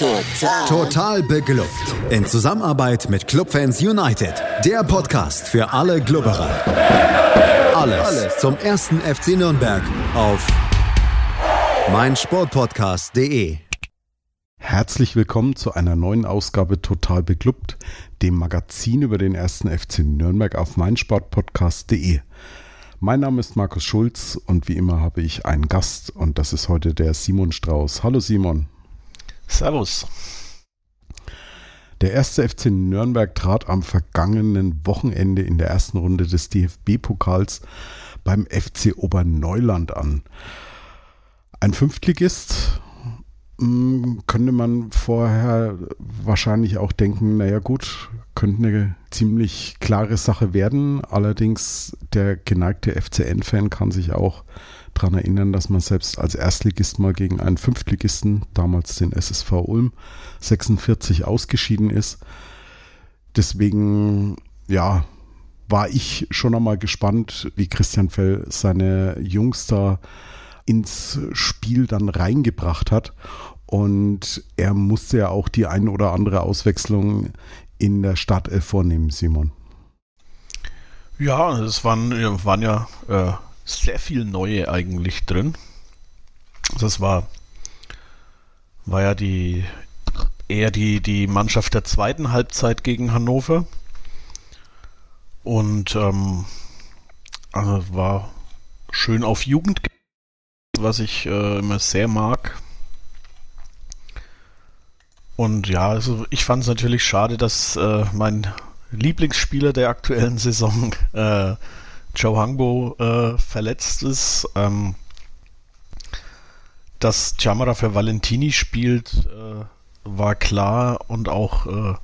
Total. Total beglückt. In Zusammenarbeit mit Clubfans United. Der Podcast für alle Glubberer. Alles, Alles zum ersten FC Nürnberg auf meinsportpodcast.de. Herzlich willkommen zu einer neuen Ausgabe Total beglückt, dem Magazin über den ersten FC Nürnberg auf meinsportpodcast.de. Mein Name ist Markus Schulz und wie immer habe ich einen Gast und das ist heute der Simon Strauß. Hallo Simon. Servus. Der erste FC Nürnberg trat am vergangenen Wochenende in der ersten Runde des DFB-Pokals beim FC Oberneuland an. Ein Fünftligist hm, könnte man vorher wahrscheinlich auch denken, naja gut, könnte eine ziemlich klare Sache werden. Allerdings der geneigte FCN-Fan kann sich auch daran erinnern, dass man selbst als Erstligist mal gegen einen Fünftligisten, damals den SSV Ulm, 46 ausgeschieden ist. Deswegen, ja, war ich schon einmal gespannt, wie Christian Fell seine Jungs da ins Spiel dann reingebracht hat. Und er musste ja auch die ein oder andere Auswechslung in der Stadt vornehmen, Simon. Ja, es waren, waren ja äh, sehr viel Neue eigentlich drin. Das war, war ja die eher die, die Mannschaft der zweiten Halbzeit gegen Hannover. Und ähm, also war schön auf Jugend, was ich äh, immer sehr mag. Und ja, also ich fand es natürlich schade, dass äh, mein Lieblingsspieler der aktuellen Saison äh, Joe Hangbo äh, verletzt ist. Ähm, dass Chamara für Valentini spielt, äh, war klar und auch äh,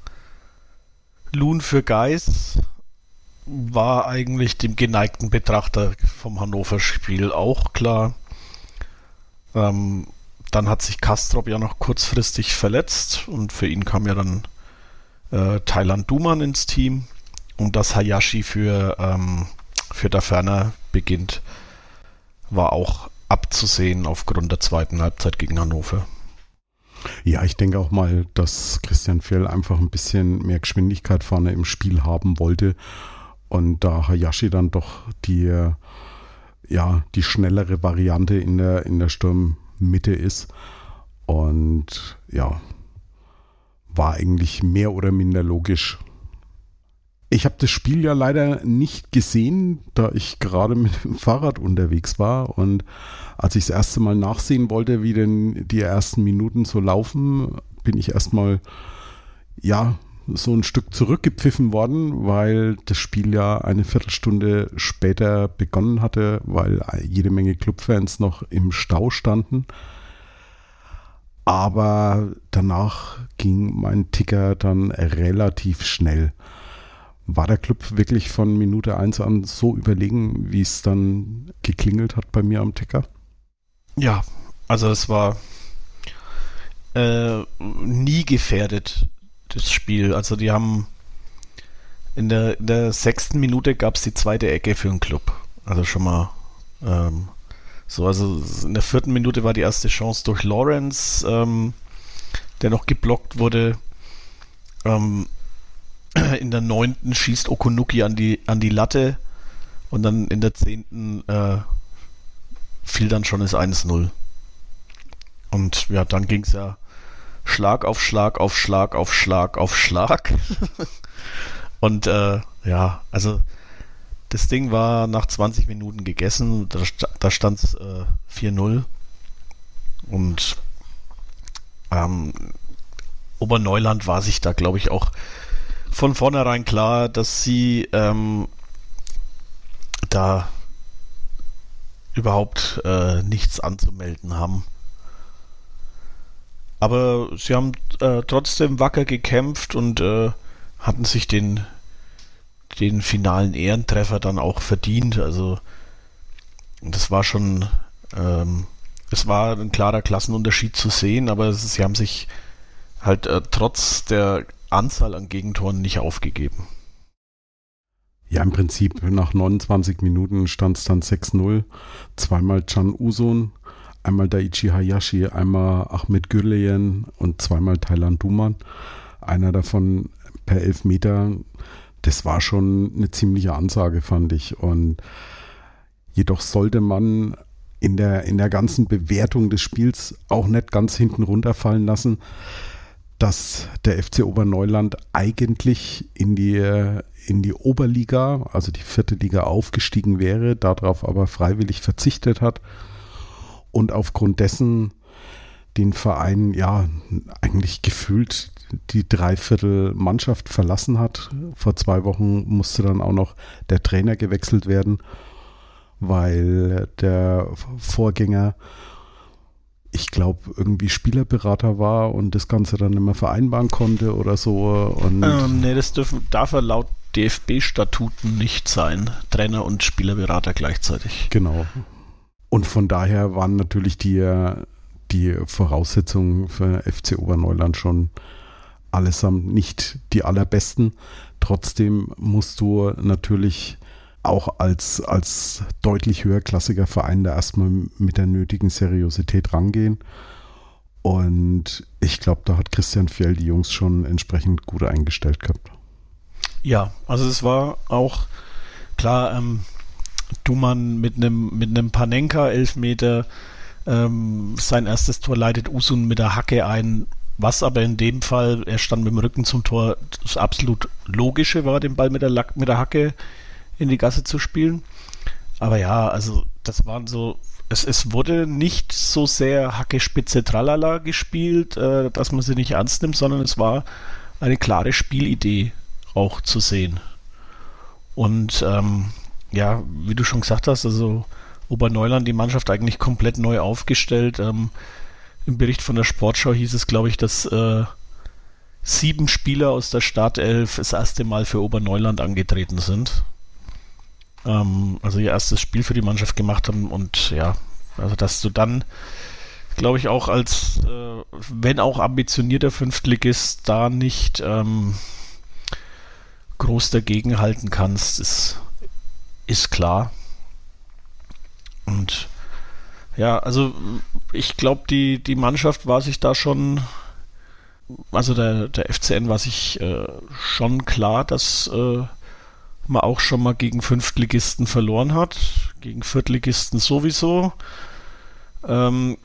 Loon für Geis war eigentlich dem geneigten Betrachter vom Hannover-Spiel auch klar. Ähm, dann hat sich Kastrop ja noch kurzfristig verletzt und für ihn kam ja dann äh, Thailand Duman ins Team und dass Hayashi für ähm, für der Ferner beginnt, war auch abzusehen aufgrund der zweiten Halbzeit gegen Hannover. Ja, ich denke auch mal, dass Christian Fjell einfach ein bisschen mehr Geschwindigkeit vorne im Spiel haben wollte und da Hayashi dann doch die, ja, die schnellere Variante in der, in der Sturmmitte ist und ja, war eigentlich mehr oder minder logisch, ich habe das Spiel ja leider nicht gesehen, da ich gerade mit dem Fahrrad unterwegs war. Und als ich das erste Mal nachsehen wollte, wie denn die ersten Minuten so laufen, bin ich erstmal, ja, so ein Stück zurückgepfiffen worden, weil das Spiel ja eine Viertelstunde später begonnen hatte, weil jede Menge Clubfans noch im Stau standen. Aber danach ging mein Ticker dann relativ schnell. War der Club wirklich von Minute 1 an so überlegen, wie es dann geklingelt hat bei mir am Ticker? Ja, also es war äh, nie gefährdet, das Spiel. Also die haben in der, in der sechsten Minute gab es die zweite Ecke für den Club. Also schon mal ähm, so, also in der vierten Minute war die erste Chance durch Lawrence, ähm, der noch geblockt wurde. Ähm, in der neunten schießt Okunuki an die, an die Latte und dann in der zehnten äh, fiel dann schon das 1-0. Und ja, dann ging es ja Schlag auf Schlag auf Schlag auf Schlag auf Schlag. und äh, ja, also das Ding war nach 20 Minuten gegessen. Da, da stand es äh, 4-0. Und ähm, Oberneuland war sich da, glaube ich, auch von vornherein klar, dass sie ähm, da überhaupt äh, nichts anzumelden haben. Aber sie haben äh, trotzdem wacker gekämpft und äh, hatten sich den, den finalen Ehrentreffer dann auch verdient. Also das war schon, ähm, es war ein klarer Klassenunterschied zu sehen, aber sie haben sich halt äh, trotz der Anzahl an Gegentoren nicht aufgegeben. Ja, im Prinzip nach 29 Minuten stand es dann 6-0. Zweimal Can Usun, einmal Daichi Hayashi, einmal Ahmed Gürleyen und zweimal Thailand Duman. Einer davon per Elfmeter. Das war schon eine ziemliche Ansage, fand ich. Und jedoch sollte man in der, in der ganzen Bewertung des Spiels auch nicht ganz hinten runterfallen lassen, dass der FC Oberneuland eigentlich in die, in die Oberliga, also die vierte Liga, aufgestiegen wäre, darauf aber freiwillig verzichtet hat und aufgrund dessen den Verein ja eigentlich gefühlt die Dreiviertel Mannschaft verlassen hat. Vor zwei Wochen musste dann auch noch der Trainer gewechselt werden, weil der Vorgänger ich glaube, irgendwie Spielerberater war und das Ganze dann nicht mehr vereinbaren konnte oder so. Und ähm, nee, das dürfen, darf er laut DFB-Statuten nicht sein. Trainer und Spielerberater gleichzeitig. Genau. Und von daher waren natürlich die, die Voraussetzungen für FC Oberneuland schon allesamt nicht die allerbesten. Trotzdem musst du natürlich auch als, als deutlich höherklassiger Verein da erstmal mit der nötigen Seriosität rangehen. Und ich glaube, da hat Christian Fjell die Jungs schon entsprechend gut eingestellt gehabt. Ja, also es war auch klar, ähm, Duman mit einem mit Panenka Elfmeter ähm, sein erstes Tor leitet Usun mit der Hacke ein, was aber in dem Fall, er stand mit dem Rücken zum Tor, das absolut logische war, den Ball mit der, Lack, mit der Hacke in die Gasse zu spielen. Aber ja, also das waren so, es, es wurde nicht so sehr Hacke Spitze Tralala gespielt, äh, dass man sie nicht ernst nimmt, sondern es war eine klare Spielidee auch zu sehen. Und ähm, ja, wie du schon gesagt hast, also Oberneuland die Mannschaft eigentlich komplett neu aufgestellt. Ähm, Im Bericht von der Sportschau hieß es, glaube ich, dass äh, sieben Spieler aus der Startelf das erste Mal für Oberneuland angetreten sind. Ähm, also ihr erstes Spiel für die Mannschaft gemacht haben und ja, also dass du dann, glaube ich, auch als, äh, wenn auch ambitionierter Fünftligist, da nicht ähm, groß dagegen halten kannst, ist ist klar. Und ja, also ich glaube, die, die Mannschaft war sich da schon, also der, der FCN war sich äh, schon klar, dass äh, man auch schon mal gegen Fünftligisten verloren hat, gegen Viertligisten sowieso. Ähm,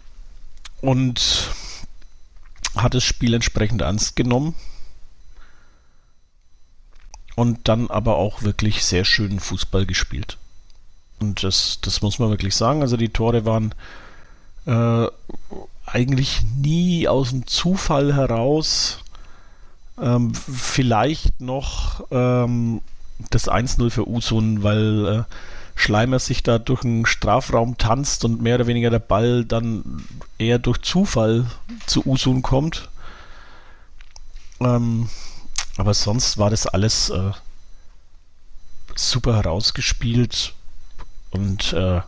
und hat das Spiel entsprechend ernst genommen und dann aber auch wirklich sehr schönen Fußball gespielt. Und das, das muss man wirklich sagen. Also die Tore waren äh, eigentlich nie aus dem Zufall heraus. Ähm, vielleicht noch ähm, das 1-0 für Usun, weil äh, Schleimer sich da durch den Strafraum tanzt und mehr oder weniger der Ball dann eher durch Zufall zu Usun kommt. Ähm, aber sonst war das alles äh, super herausgespielt und äh,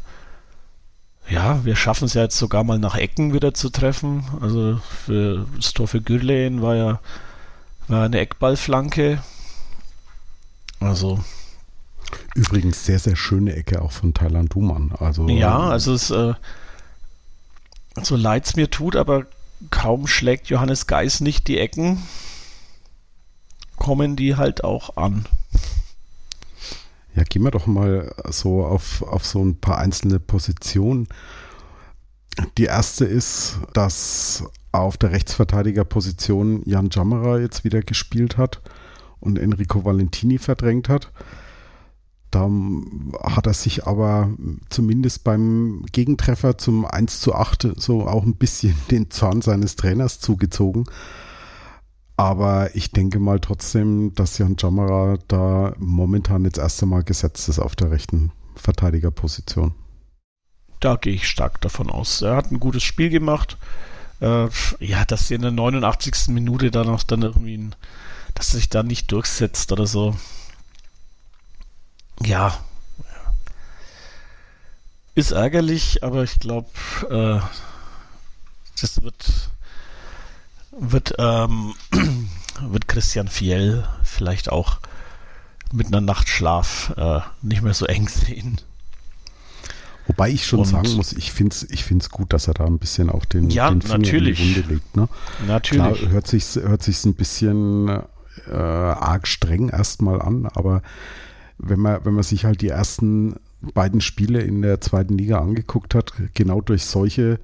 ja, wir schaffen es ja jetzt sogar mal nach Ecken wieder zu treffen. Also für das Tor für Gürlen war ja war eine Eckballflanke. Also übrigens sehr sehr schöne Ecke auch von Thailand Duman. Also ja, also es äh, so leid es mir tut, aber kaum schlägt Johannes Geis nicht die Ecken kommen die halt auch an. Ja, gehen wir doch mal so auf, auf so ein paar einzelne Positionen. Die erste ist, dass auf der Rechtsverteidigerposition Jan Jammerer jetzt wieder gespielt hat und Enrico Valentini verdrängt hat. Da hat er sich aber zumindest beim Gegentreffer zum 1 zu 8 so auch ein bisschen den Zorn seines Trainers zugezogen. Aber ich denke mal trotzdem, dass Jan Jamara da momentan jetzt erst einmal gesetzt ist auf der rechten Verteidigerposition. Da gehe ich stark davon aus. Er hat ein gutes Spiel gemacht. Äh, ja, dass sie in der 89. Minute dann auch dann irgendwie, ein, dass er sich da nicht durchsetzt oder so. Ja. Ist ärgerlich, aber ich glaube, äh, das wird wird, ähm, wird Christian Fiel vielleicht auch mit einer Nachtschlaf äh, nicht mehr so eng sehen. Wobei ich schon und sagen muss, ich finde es ich find's gut, dass er da ein bisschen auch den, ja, den Finger natürlich. in die Wunde legt. Ne? Natürlich. Klar, hört sich hört sich's ein bisschen äh, arg streng erstmal an, aber wenn man, wenn man sich halt die ersten beiden Spiele in der zweiten Liga angeguckt hat, genau durch solche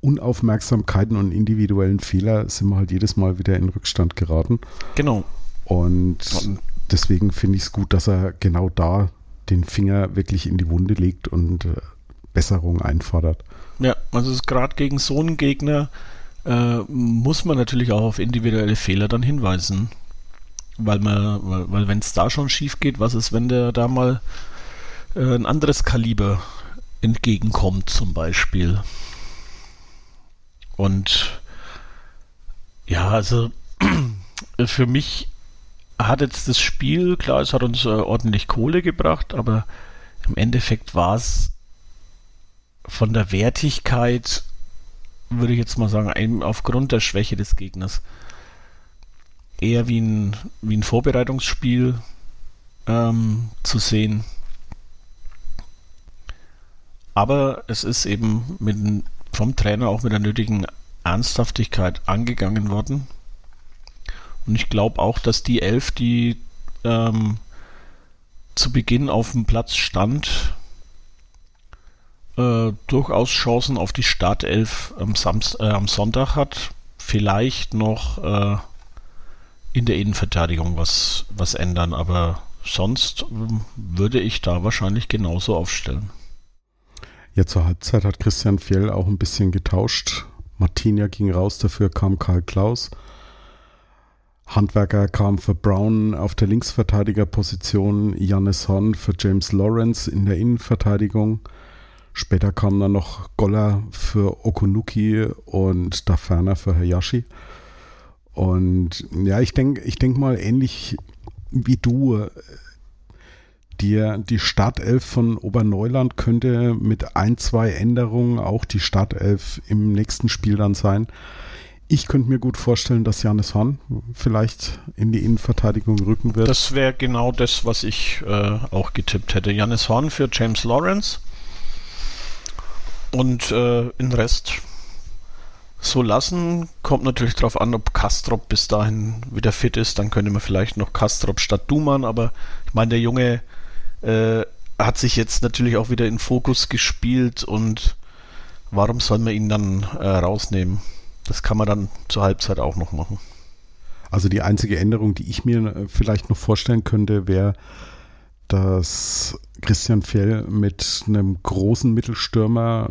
Unaufmerksamkeiten und individuellen Fehler sind wir halt jedes Mal wieder in Rückstand geraten. Genau. Und deswegen finde ich es gut, dass er genau da den Finger wirklich in die Wunde legt und äh, Besserung einfordert. Ja, also gerade gegen so einen Gegner äh, muss man natürlich auch auf individuelle Fehler dann hinweisen. Weil man, weil, weil wenn es da schon schief geht, was ist, wenn der da mal äh, ein anderes Kaliber entgegenkommt, zum Beispiel. Und ja, also für mich hat jetzt das Spiel, klar, es hat uns äh, ordentlich Kohle gebracht, aber im Endeffekt war es von der Wertigkeit, würde ich jetzt mal sagen, aufgrund der Schwäche des Gegners, eher wie ein, wie ein Vorbereitungsspiel ähm, zu sehen. Aber es ist eben mit, vom Trainer auch mit der nötigen Ernsthaftigkeit angegangen worden. Und ich glaube auch, dass die Elf, die ähm, zu Beginn auf dem Platz stand, äh, durchaus Chancen auf die Startelf am, Samst äh, am Sonntag hat. Vielleicht noch äh, in der Innenverteidigung was, was ändern, aber sonst äh, würde ich da wahrscheinlich genauso aufstellen. Ja, zur Halbzeit hat Christian Fjell auch ein bisschen getauscht. Martinia ging raus, dafür kam Karl Klaus. Handwerker kam für Brown auf der Linksverteidigerposition, Jannis Horn für James Lawrence in der Innenverteidigung. Später kam dann noch Goller für Okunuki und Daferner für Hayashi. Und ja, ich denke ich denk mal ähnlich wie du. Die, die Startelf von Oberneuland könnte mit ein, zwei Änderungen auch die Startelf im nächsten Spiel dann sein. Ich könnte mir gut vorstellen, dass Janis Hahn vielleicht in die Innenverteidigung rücken wird. Das wäre genau das, was ich äh, auch getippt hätte. Janis Horn für James Lawrence und äh, den Rest so lassen. Kommt natürlich darauf an, ob Kastrop bis dahin wieder fit ist. Dann könnte man vielleicht noch Kastrop statt Duman. Aber ich meine, der Junge äh, hat sich jetzt natürlich auch wieder in Fokus gespielt und warum soll man ihn dann äh, rausnehmen? Das kann man dann zur Halbzeit auch noch machen. Also die einzige Änderung, die ich mir äh, vielleicht noch vorstellen könnte, wäre, dass Christian Fjell mit einem großen Mittelstürmer,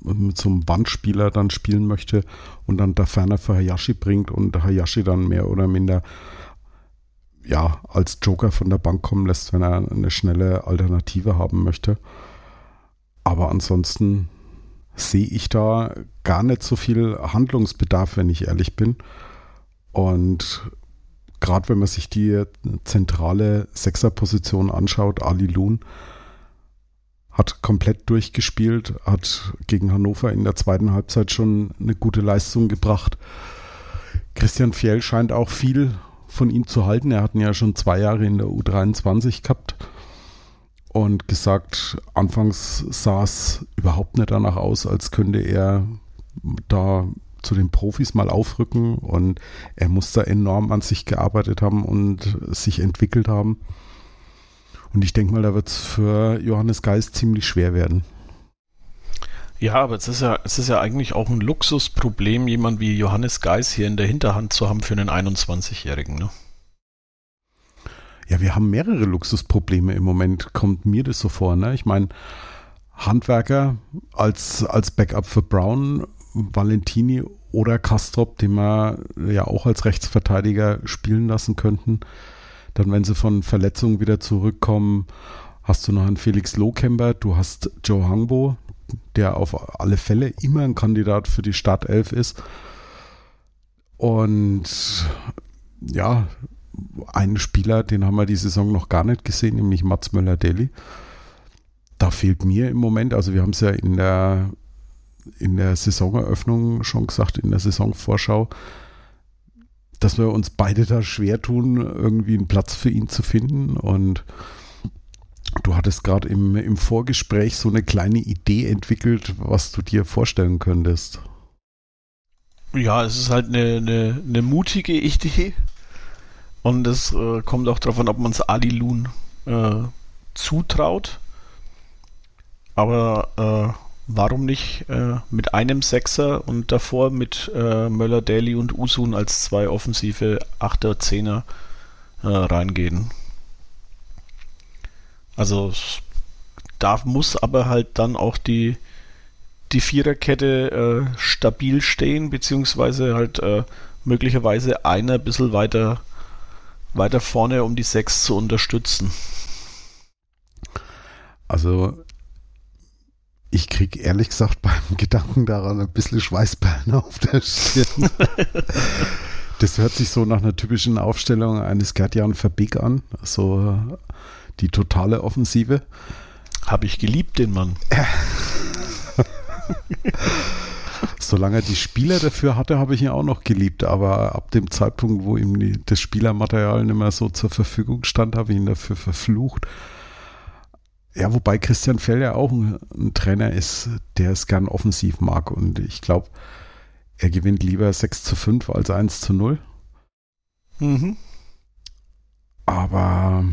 mit so Wandspieler dann spielen möchte und dann da ferner für Hayashi bringt und Hayashi dann mehr oder minder ja, als Joker von der Bank kommen lässt, wenn er eine schnelle Alternative haben möchte. Aber ansonsten sehe ich da gar nicht so viel Handlungsbedarf, wenn ich ehrlich bin. Und gerade wenn man sich die zentrale Sechserposition anschaut, Ali Loon hat komplett durchgespielt, hat gegen Hannover in der zweiten Halbzeit schon eine gute Leistung gebracht. Christian Fjell scheint auch viel von ihm zu halten. Er hat ihn ja schon zwei Jahre in der U23 gehabt und gesagt, anfangs sah es überhaupt nicht danach aus, als könnte er da zu den Profis mal aufrücken und er muss da enorm an sich gearbeitet haben und sich entwickelt haben. Und ich denke mal, da wird es für Johannes Geist ziemlich schwer werden. Ja, aber es ist ja, es ist ja eigentlich auch ein Luxusproblem, jemand wie Johannes Geis hier in der Hinterhand zu haben für einen 21-Jährigen. Ne? Ja, wir haben mehrere Luxusprobleme im Moment, kommt mir das so vor. Ne? Ich meine, Handwerker als, als Backup für Brown, Valentini oder Kastrop, den wir ja auch als Rechtsverteidiger spielen lassen könnten. Dann, wenn sie von Verletzungen wieder zurückkommen, hast du noch einen Felix Lohkemper, du hast Joe Hangbo, der auf alle Fälle immer ein Kandidat für die Startelf ist. Und ja, einen Spieler, den haben wir die Saison noch gar nicht gesehen, nämlich Mats Möller-Deli. Da fehlt mir im Moment, also wir haben es ja in der, in der Saisoneröffnung schon gesagt, in der Saisonvorschau, dass wir uns beide da schwer tun, irgendwie einen Platz für ihn zu finden. Und du hattest gerade im, im Vorgespräch so eine kleine Idee entwickelt, was du dir vorstellen könntest. Ja, es ist halt eine, eine, eine mutige Idee. Und es äh, kommt auch darauf an, ob man es Ali Loon äh, zutraut. Aber äh, warum nicht äh, mit einem Sechser und davor mit äh, Möller, Daly und Usun als zwei offensive Achter, Zehner äh, reingehen? Also da muss aber halt dann auch die, die Viererkette äh, stabil stehen, beziehungsweise halt äh, möglicherweise einer ein bisschen weiter, weiter vorne, um die Sechs zu unterstützen. Also ich kriege ehrlich gesagt beim Gedanken daran ein bisschen Schweißperlen auf der Stirn. das hört sich so nach einer typischen Aufstellung eines Gerd-Jan Verbeek an. So die totale Offensive. Habe ich geliebt, den Mann. Solange er die Spieler dafür hatte, habe ich ihn auch noch geliebt. Aber ab dem Zeitpunkt, wo ihm die, das Spielermaterial nicht mehr so zur Verfügung stand, habe ich ihn dafür verflucht. Ja, wobei Christian Fell ja auch ein, ein, Trainer ist, der es gern offensiv mag. Und ich glaube, er gewinnt lieber 6 zu 5 als 1 zu 0. Mhm. Aber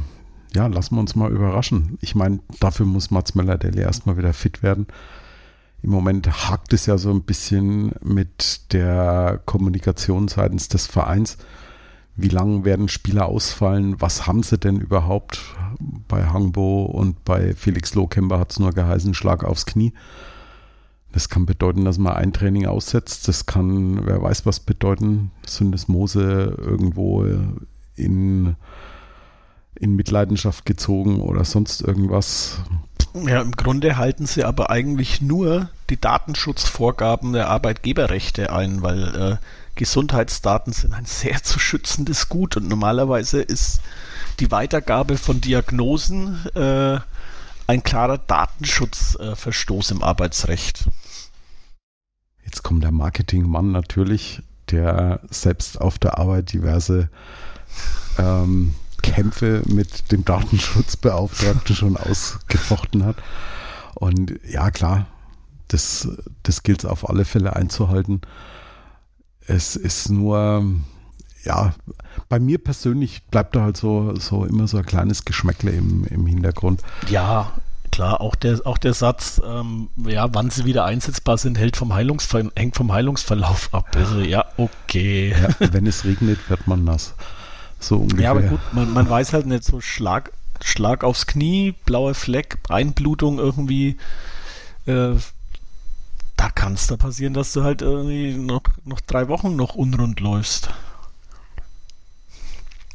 ja, lassen wir uns mal überraschen. Ich meine, dafür muss Mats Möller-Deli erstmal wieder fit werden. Im Moment hakt es ja so ein bisschen mit der Kommunikation seitens des Vereins wie lange werden Spieler ausfallen, was haben sie denn überhaupt? Bei Hangbo und bei Felix Lohkemper hat es nur geheißen, Schlag aufs Knie. Das kann bedeuten, dass man ein Training aussetzt. Das kann, wer weiß was bedeuten, sind es Mose irgendwo in, in Mitleidenschaft gezogen oder sonst irgendwas. Ja, im Grunde halten sie aber eigentlich nur die Datenschutzvorgaben der Arbeitgeberrechte ein, weil äh, Gesundheitsdaten sind ein sehr zu schützendes Gut und normalerweise ist die Weitergabe von Diagnosen äh, ein klarer Datenschutzverstoß äh, im Arbeitsrecht. Jetzt kommt der Marketingmann natürlich, der selbst auf der Arbeit diverse ähm, Kämpfe mit dem Datenschutzbeauftragten schon ausgefochten hat. Und ja, klar, das, das gilt es auf alle Fälle einzuhalten. Es ist nur, ja, bei mir persönlich bleibt da halt so, so immer so ein kleines Geschmäckle im, im Hintergrund. Ja, klar, auch der, auch der Satz, ähm, ja, wann sie wieder einsetzbar sind, hält vom Heilungsver hängt vom Heilungsverlauf ab. Also, ja, okay. Ja, wenn es regnet, wird man nass. So ungefähr. Ja, aber gut, man, man weiß halt nicht so Schlag, Schlag aufs Knie, blauer Fleck, Einblutung irgendwie. Äh, da kann es da passieren, dass du halt irgendwie noch, noch drei Wochen noch unrund läufst.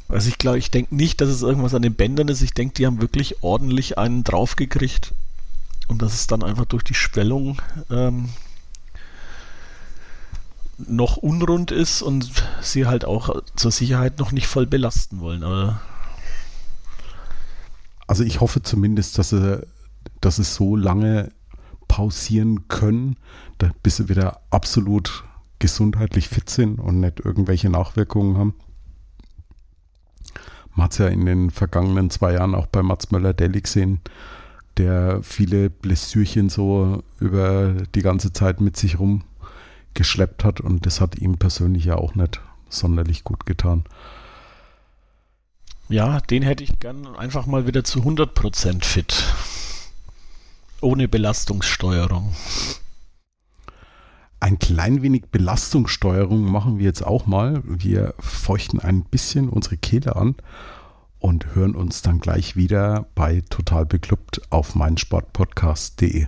Also ich glaube, ich denke nicht, dass es irgendwas an den Bändern ist. Ich denke, die haben wirklich ordentlich einen draufgekriegt. Und dass es dann einfach durch die Schwellung ähm, noch unrund ist und sie halt auch zur Sicherheit noch nicht voll belasten wollen. Aber also ich hoffe zumindest, dass, er, dass es so lange pausieren können, bis sie wieder absolut gesundheitlich fit sind und nicht irgendwelche Nachwirkungen haben. Man hat es ja in den vergangenen zwei Jahren auch bei Mats Möller-Deli gesehen, der viele Blessürchen so über die ganze Zeit mit sich rumgeschleppt hat und das hat ihm persönlich ja auch nicht sonderlich gut getan. Ja, den hätte ich gern einfach mal wieder zu 100% fit. Ohne Belastungssteuerung. Ein klein wenig Belastungssteuerung machen wir jetzt auch mal. Wir feuchten ein bisschen unsere Kehle an und hören uns dann gleich wieder bei Total Beklubbt auf meinsportpodcast.de.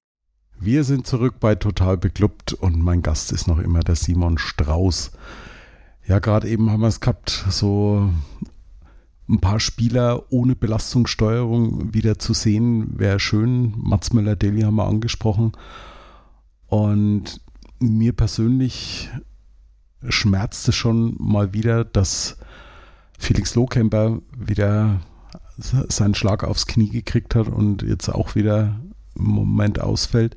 Wir sind zurück bei Total Beklubbt und mein Gast ist noch immer der Simon Strauß. Ja, gerade eben haben wir es gehabt, so ein paar Spieler ohne Belastungssteuerung wieder zu sehen, wäre schön. Mats Möller-Deli haben wir angesprochen. Und mir persönlich schmerzt es schon mal wieder, dass Felix Lohkemper wieder seinen Schlag aufs Knie gekriegt hat und jetzt auch wieder Moment ausfällt.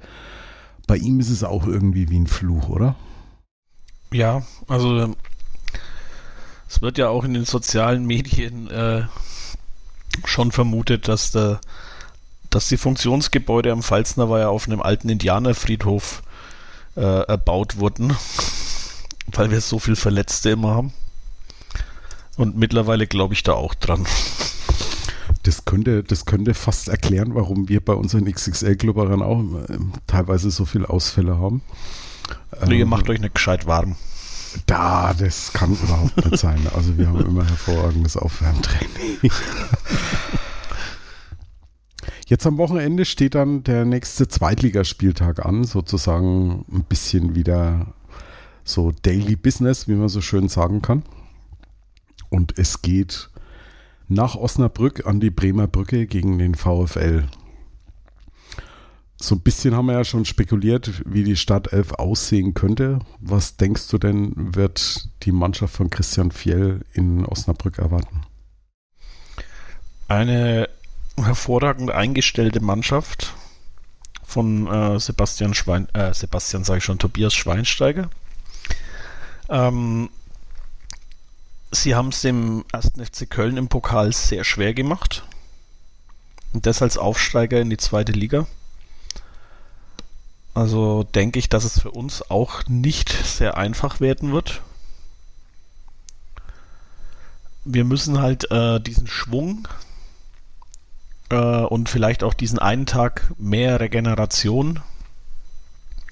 Bei ihm ist es auch irgendwie wie ein Fluch, oder? Ja, also es wird ja auch in den sozialen Medien äh, schon vermutet, dass der dass die Funktionsgebäude am Pfalzner war ja auf einem alten Indianerfriedhof äh, erbaut wurden, weil wir so viel Verletzte immer haben. Und mittlerweile glaube ich da auch dran. Das könnte, das könnte fast erklären, warum wir bei unseren XXL-Clubberern auch äh, teilweise so viele Ausfälle haben. Also ihr ähm, macht euch nicht gescheit warm. Da, das kann überhaupt nicht sein. Also wir haben immer hervorragendes Aufwärmtraining. Jetzt am Wochenende steht dann der nächste Zweitligaspieltag an, sozusagen ein bisschen wieder so Daily Business, wie man so schön sagen kann. Und es geht nach Osnabrück an die Bremer Brücke gegen den VfL. So ein bisschen haben wir ja schon spekuliert, wie die Startelf aussehen könnte. Was denkst du denn, wird die Mannschaft von Christian Fjell in Osnabrück erwarten? Eine hervorragend eingestellte Mannschaft von äh, Sebastian Schwein, äh, Sebastian sage ich schon, Tobias Schweinsteiger. Ähm, sie haben es dem 1. FC Köln im Pokal sehr schwer gemacht. Und das als Aufsteiger in die zweite Liga. Also denke ich, dass es für uns auch nicht sehr einfach werden wird. Wir müssen halt äh, diesen Schwung äh, und vielleicht auch diesen einen Tag mehr Regeneration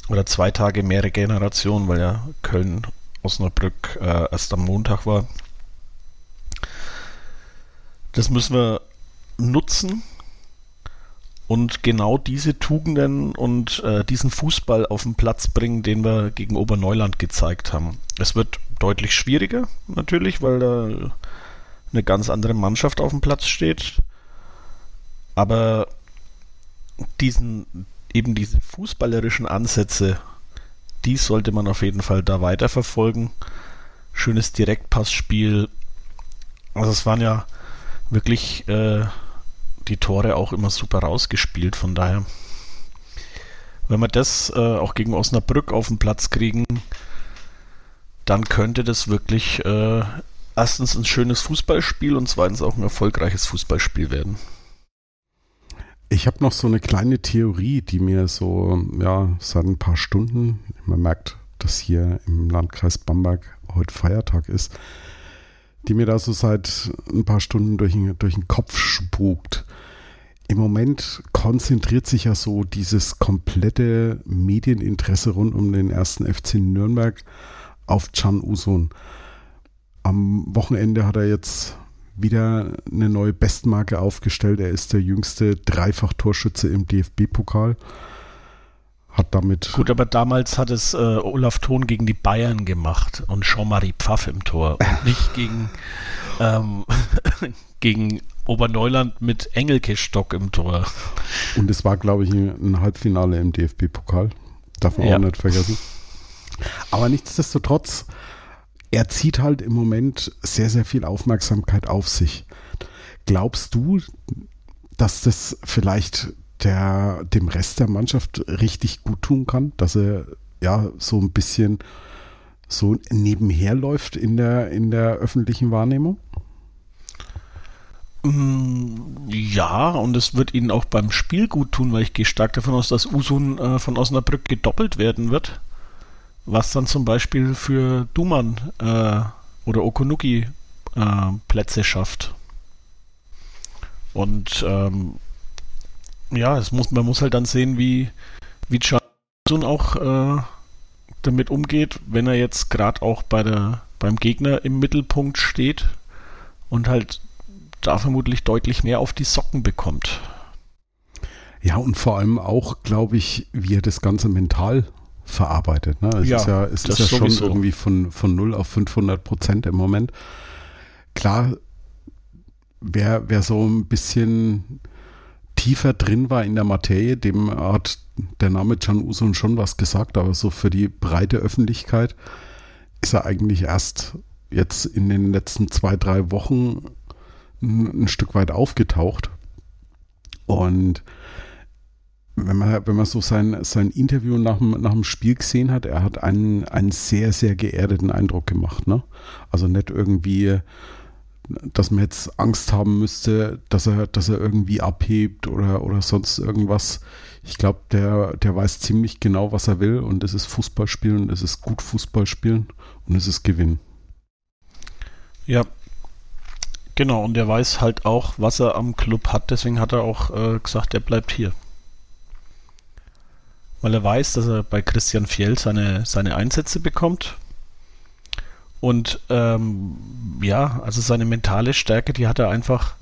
oder zwei Tage mehr Regeneration, weil ja Köln Osnabrück äh, erst am Montag war, das müssen wir nutzen und genau diese Tugenden und äh, diesen Fußball auf den Platz bringen, den wir gegen Oberneuland gezeigt haben. Es wird deutlich schwieriger, natürlich, weil da eine ganz andere Mannschaft auf dem Platz steht. Aber diesen, eben diese fußballerischen Ansätze, die sollte man auf jeden Fall da weiterverfolgen. Schönes Direktpassspiel. Also es waren ja wirklich äh, die Tore auch immer super rausgespielt. Von daher, wenn wir das äh, auch gegen Osnabrück auf den Platz kriegen, dann könnte das wirklich äh, erstens ein schönes Fußballspiel und zweitens auch ein erfolgreiches Fußballspiel werden. Ich habe noch so eine kleine Theorie, die mir so, ja, seit ein paar Stunden, man merkt, dass hier im Landkreis Bamberg heute Feiertag ist, die mir da so seit ein paar Stunden durch, durch den Kopf spukt. Im Moment konzentriert sich ja so dieses komplette Medieninteresse rund um den ersten FC Nürnberg auf Can Usun. Am Wochenende hat er jetzt wieder eine neue Bestmarke aufgestellt. Er ist der jüngste Dreifach-Torschütze im DFB-Pokal hat damit. Gut, aber damals hat es äh, Olaf Thon gegen die Bayern gemacht und Jean-Marie Pfaff im Tor und nicht gegen, ähm, gegen Oberneuland mit Engelke Stock im Tor. Und es war, glaube ich, ein Halbfinale im DFB-Pokal. Darf man ja. auch nicht vergessen. Aber nichtsdestotrotz, er zieht halt im Moment sehr, sehr viel Aufmerksamkeit auf sich. Glaubst du, dass das vielleicht der dem Rest der Mannschaft richtig gut tun kann, dass er ja so ein bisschen so nebenher läuft in der, in der öffentlichen Wahrnehmung? Mm, ja, und es wird ihnen auch beim Spiel gut tun, weil ich gehe stark davon aus, dass Usun äh, von Osnabrück gedoppelt werden wird, was dann zum Beispiel für Duman äh, oder Okunuki äh, Plätze schafft. Und ähm, ja, es muss, man muss halt dann sehen, wie, wie Johnson auch äh, damit umgeht, wenn er jetzt gerade auch bei der, beim Gegner im Mittelpunkt steht und halt da vermutlich deutlich mehr auf die Socken bekommt. Ja, und vor allem auch, glaube ich, wie er das Ganze mental verarbeitet. Ne? Es ja, ist ja, es ist ja schon irgendwie von, von 0 auf 500 Prozent im Moment. Klar wer, wer so ein bisschen tiefer drin war in der Materie, dem hat der Name Can Usun schon was gesagt, aber so für die breite Öffentlichkeit ist er eigentlich erst jetzt in den letzten zwei, drei Wochen ein, ein Stück weit aufgetaucht. Und wenn man, wenn man so sein, sein Interview nach dem, nach dem Spiel gesehen hat, er hat einen, einen sehr, sehr geerdeten Eindruck gemacht. Ne? Also nicht irgendwie, dass man jetzt Angst haben müsste, dass er, dass er irgendwie abhebt oder, oder sonst irgendwas. Ich glaube, der, der weiß ziemlich genau, was er will und es ist Fußball spielen, es ist gut Fußball spielen und es ist Gewinn. Ja, genau. Und er weiß halt auch, was er am Club hat. Deswegen hat er auch äh, gesagt, er bleibt hier. Weil er weiß, dass er bei Christian Fjell seine, seine Einsätze bekommt. Und ähm, ja, also seine mentale Stärke, die hat er einfach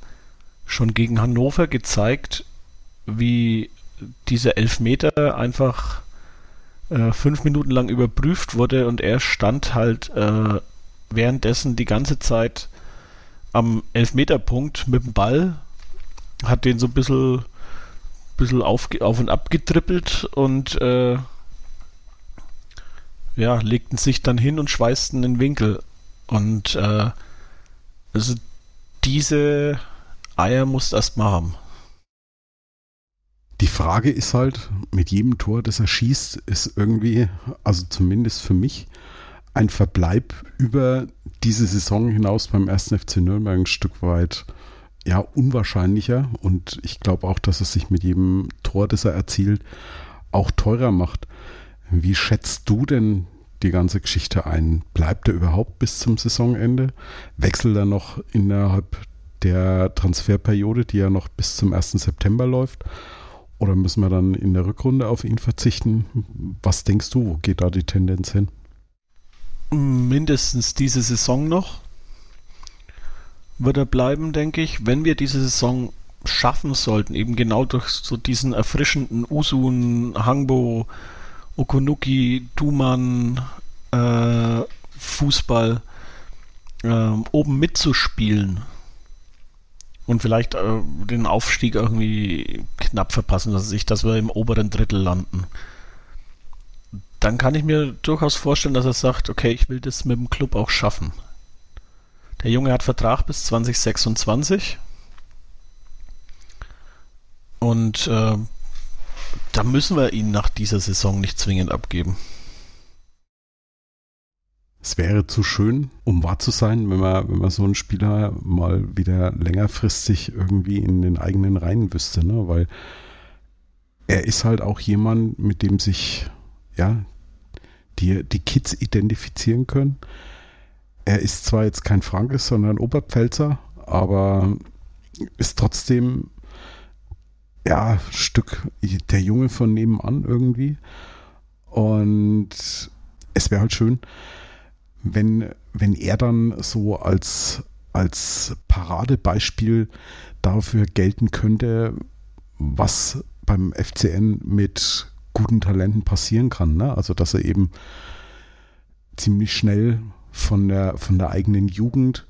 schon gegen Hannover gezeigt, wie dieser Elfmeter einfach äh, fünf Minuten lang überprüft wurde und er stand halt äh, währenddessen die ganze Zeit am Elfmeterpunkt mit dem Ball, hat den so ein bisschen, bisschen auf, auf und ab getrippelt und äh, ja, legten sich dann hin und schweißten den Winkel. Und äh, also diese Eier musst du erstmal haben. Die Frage ist halt, mit jedem Tor, das er schießt, ist irgendwie, also zumindest für mich, ein Verbleib über diese Saison hinaus beim ersten FC Nürnberg ein Stück weit ja unwahrscheinlicher und ich glaube auch, dass es sich mit jedem Tor, das er erzielt, auch teurer macht. Wie schätzt du denn die ganze Geschichte ein? Bleibt er überhaupt bis zum Saisonende? Wechselt er noch innerhalb der Transferperiode, die ja noch bis zum 1. September läuft? Oder müssen wir dann in der Rückrunde auf ihn verzichten? Was denkst du, wo geht da die Tendenz hin? Mindestens diese Saison noch wird er bleiben, denke ich. Wenn wir diese Saison schaffen sollten, eben genau durch so diesen erfrischenden Usun, Hangbo, Okunuki, Duman, äh, Fußball äh, oben mitzuspielen und vielleicht äh, den Aufstieg irgendwie knapp verpassen, dass, ich, dass wir im oberen Drittel landen. Dann kann ich mir durchaus vorstellen, dass er sagt, okay, ich will das mit dem Club auch schaffen. Der Junge hat Vertrag bis 2026. Und äh, da müssen wir ihn nach dieser Saison nicht zwingend abgeben. Es wäre zu schön, um wahr zu sein, wenn man, wenn man so einen Spieler mal wieder längerfristig irgendwie in den eigenen Reihen wüsste, ne? Weil er ist halt auch jemand, mit dem sich ja die, die Kids identifizieren können. Er ist zwar jetzt kein Frankes, sondern Oberpfälzer, aber ist trotzdem ja, Stück der Junge von nebenan irgendwie. Und es wäre halt schön, wenn, wenn er dann so als, als Paradebeispiel dafür gelten könnte, was beim FCN mit guten Talenten passieren kann. Ne? Also, dass er eben ziemlich schnell von der, von der eigenen Jugend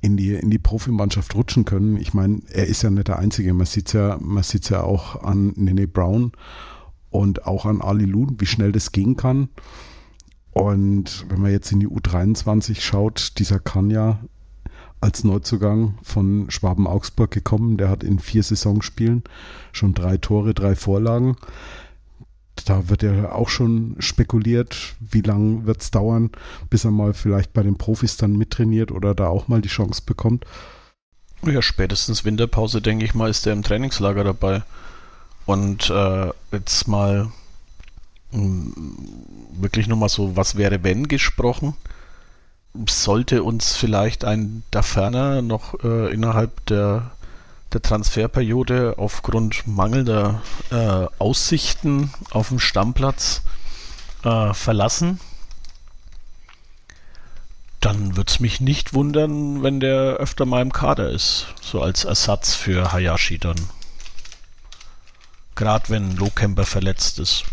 in die, in die Profimannschaft rutschen können. Ich meine, er ist ja nicht der Einzige. Man sieht ja, man sieht ja auch an Nene Brown und auch an Ali Loon, wie schnell das gehen kann. Und wenn man jetzt in die U23 schaut, dieser kann ja als Neuzugang von Schwaben Augsburg gekommen. Der hat in vier Saisonspielen schon drei Tore, drei Vorlagen da wird ja auch schon spekuliert, wie lange wird es dauern, bis er mal vielleicht bei den Profis dann mittrainiert oder da auch mal die Chance bekommt. Ja, spätestens Winterpause, denke ich mal, ist er im Trainingslager dabei. Und äh, jetzt mal mh, hm, wirklich nochmal so, was wäre wenn gesprochen. Sollte uns vielleicht ein Daferner noch äh, innerhalb der der Transferperiode aufgrund mangelnder äh, Aussichten auf dem Stammplatz äh, verlassen, dann würde es mich nicht wundern, wenn der öfter mal im Kader ist, so als Ersatz für Hayashi dann. Gerade wenn Lohkemper verletzt ist.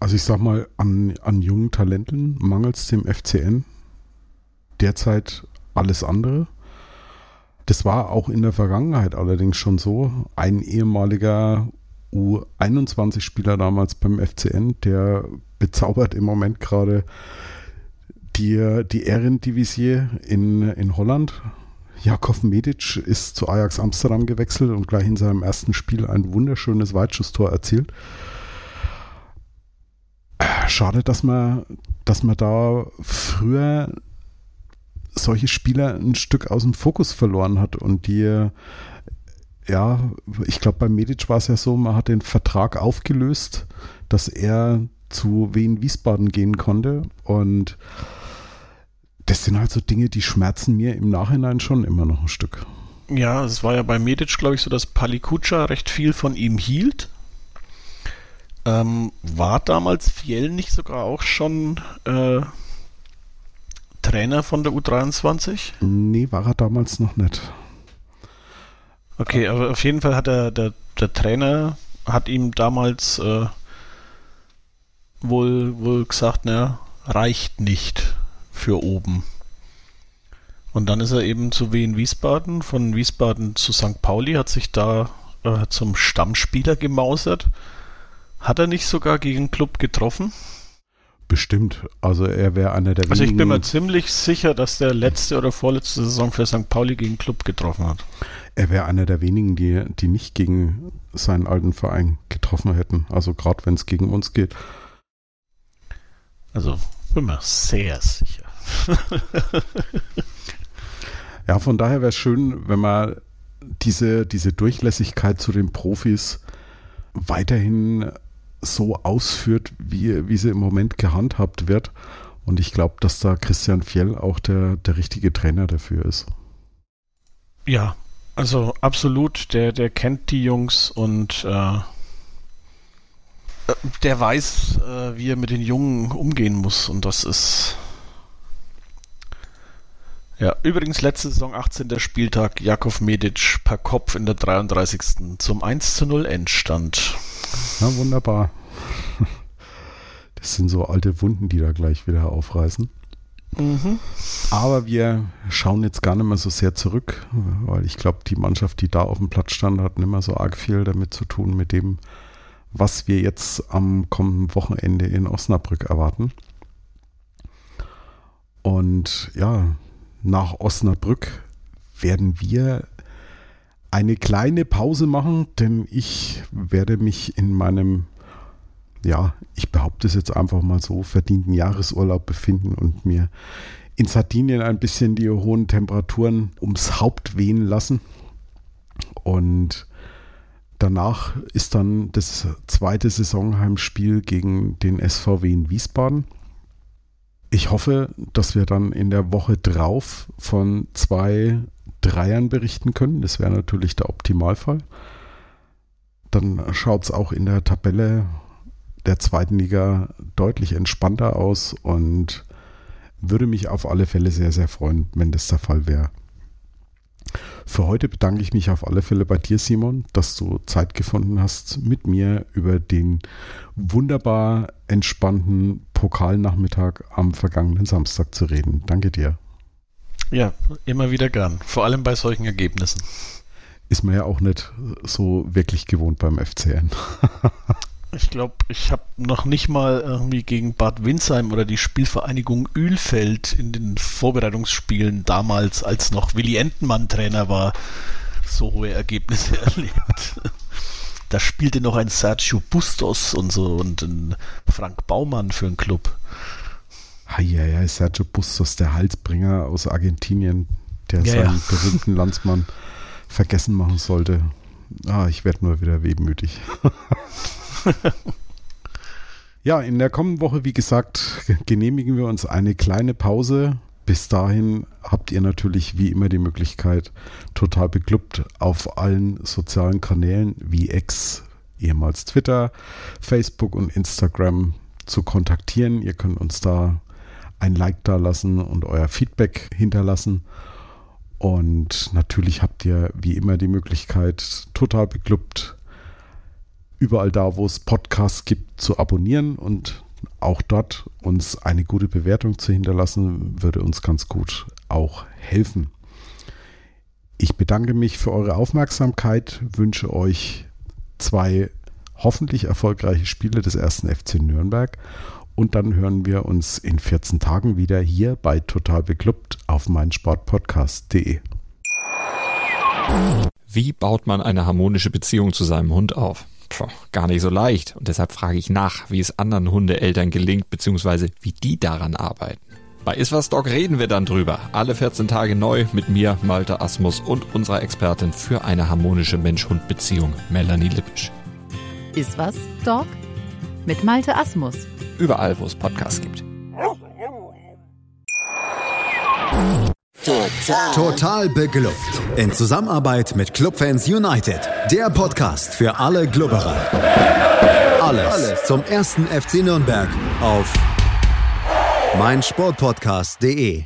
Also ich sag mal, an, an jungen Talenten mangelt es dem FCN derzeit alles andere. Das war auch in der Vergangenheit allerdings schon so. Ein ehemaliger U21-Spieler damals beim FCN, der bezaubert im Moment gerade die, die Ehrendivisie in, in Holland. Jakov Medic ist zu Ajax Amsterdam gewechselt und gleich in seinem ersten Spiel ein wunderschönes Weitschusstor erzielt. Schade, dass man, dass man da früher solche Spieler ein Stück aus dem Fokus verloren hat und die, ja, ich glaube, bei Medic war es ja so, man hat den Vertrag aufgelöst, dass er zu Wien Wiesbaden gehen konnte und das sind halt so Dinge, die schmerzen mir im Nachhinein schon immer noch ein Stück. Ja, es war ja bei Medic, glaube ich, so, dass Palikutscha recht viel von ihm hielt. Ähm, war damals Fiel nicht sogar auch schon äh, Trainer von der U23? Nee, war er damals noch nicht. Okay, aber auf jeden Fall hat er, der, der Trainer hat ihm damals äh, wohl, wohl gesagt, ne, reicht nicht für oben. Und dann ist er eben zu Wien Wiesbaden, von Wiesbaden zu St. Pauli, hat sich da äh, zum Stammspieler gemausert. Hat er nicht sogar gegen Club getroffen? Bestimmt. Also er wäre einer der Also ich bin mir ziemlich sicher, dass der letzte oder vorletzte Saison für St. Pauli gegen Club getroffen hat. Er wäre einer der wenigen, die, die nicht gegen seinen alten Verein getroffen hätten. Also gerade wenn es gegen uns geht. Also bin mir sehr sicher. ja, von daher wäre es schön, wenn man diese, diese Durchlässigkeit zu den Profis weiterhin so ausführt, wie, wie sie im Moment gehandhabt wird. Und ich glaube, dass da Christian Fjell auch der, der richtige Trainer dafür ist. Ja, also absolut. Der, der kennt die Jungs und äh, der weiß, äh, wie er mit den Jungen umgehen muss. Und das ist ja, übrigens letzte Saison 18. Spieltag, Jakov Medic per Kopf in der 33. zum 1 zu 0 Endstand. Na, wunderbar. Das sind so alte Wunden, die da gleich wieder aufreißen. Mhm. Aber wir schauen jetzt gar nicht mehr so sehr zurück, weil ich glaube, die Mannschaft, die da auf dem Platz stand, hat nicht mehr so arg viel damit zu tun, mit dem, was wir jetzt am kommenden Wochenende in Osnabrück erwarten. Und ja, nach Osnabrück werden wir eine kleine Pause machen, denn ich werde mich in meinem, ja, ich behaupte es jetzt einfach mal so, verdienten Jahresurlaub befinden und mir in Sardinien ein bisschen die hohen Temperaturen ums Haupt wehen lassen. Und danach ist dann das zweite Saisonheimspiel gegen den SVW in Wiesbaden ich hoffe, dass wir dann in der Woche drauf von zwei Dreiern berichten können. Das wäre natürlich der Optimalfall. Dann schaut es auch in der Tabelle der zweiten Liga deutlich entspannter aus und würde mich auf alle Fälle sehr, sehr freuen, wenn das der Fall wäre. Für heute bedanke ich mich auf alle Fälle bei dir, Simon, dass du Zeit gefunden hast, mit mir über den wunderbar entspannten Pokalnachmittag am vergangenen Samstag zu reden. Danke dir. Ja, immer wieder gern. Vor allem bei solchen Ergebnissen. Ist man ja auch nicht so wirklich gewohnt beim FCN. Ich glaube, ich habe noch nicht mal irgendwie gegen Bad Windsheim oder die Spielvereinigung Ölfeld in den Vorbereitungsspielen damals, als noch Willi Entenmann Trainer war, so hohe Ergebnisse erlebt. da spielte noch ein Sergio Bustos und so und ein Frank Baumann für einen Club. Ja, ja, Sergio Bustos, der Halsbringer aus Argentinien, der ja, seinen ja. berühmten Landsmann vergessen machen sollte. Ah, ich werde nur wieder wehmütig. ja, in der kommenden Woche, wie gesagt, genehmigen wir uns eine kleine Pause. Bis dahin habt ihr natürlich wie immer die Möglichkeit, total beklubbt auf allen sozialen Kanälen wie X, ehemals Twitter, Facebook und Instagram zu kontaktieren. Ihr könnt uns da ein Like da lassen und euer Feedback hinterlassen. Und natürlich habt ihr wie immer die Möglichkeit, total beklubbt überall da, wo es Podcasts gibt, zu abonnieren und auch dort uns eine gute Bewertung zu hinterlassen, würde uns ganz gut auch helfen. Ich bedanke mich für eure Aufmerksamkeit, wünsche euch zwei hoffentlich erfolgreiche Spiele des ersten FC Nürnberg und dann hören wir uns in 14 Tagen wieder hier bei Total Beklubbt auf meinsportpodcast.de. Wie baut man eine harmonische Beziehung zu seinem Hund auf? Puh, gar nicht so leicht. Und deshalb frage ich nach, wie es anderen Hundeeltern gelingt, beziehungsweise wie die daran arbeiten. Bei Iswas Dog reden wir dann drüber. Alle 14 Tage neu mit mir, Malte Asmus und unserer Expertin für eine harmonische Mensch-Hund-Beziehung, Melanie Lippisch. Iswas Dog mit Malte Asmus. Überall, wo es Podcasts gibt. Total. Total beglückt. In Zusammenarbeit mit Clubfans United. Der Podcast für alle Glubberer. Alles, Alles zum ersten FC Nürnberg auf meinsportpodcast.de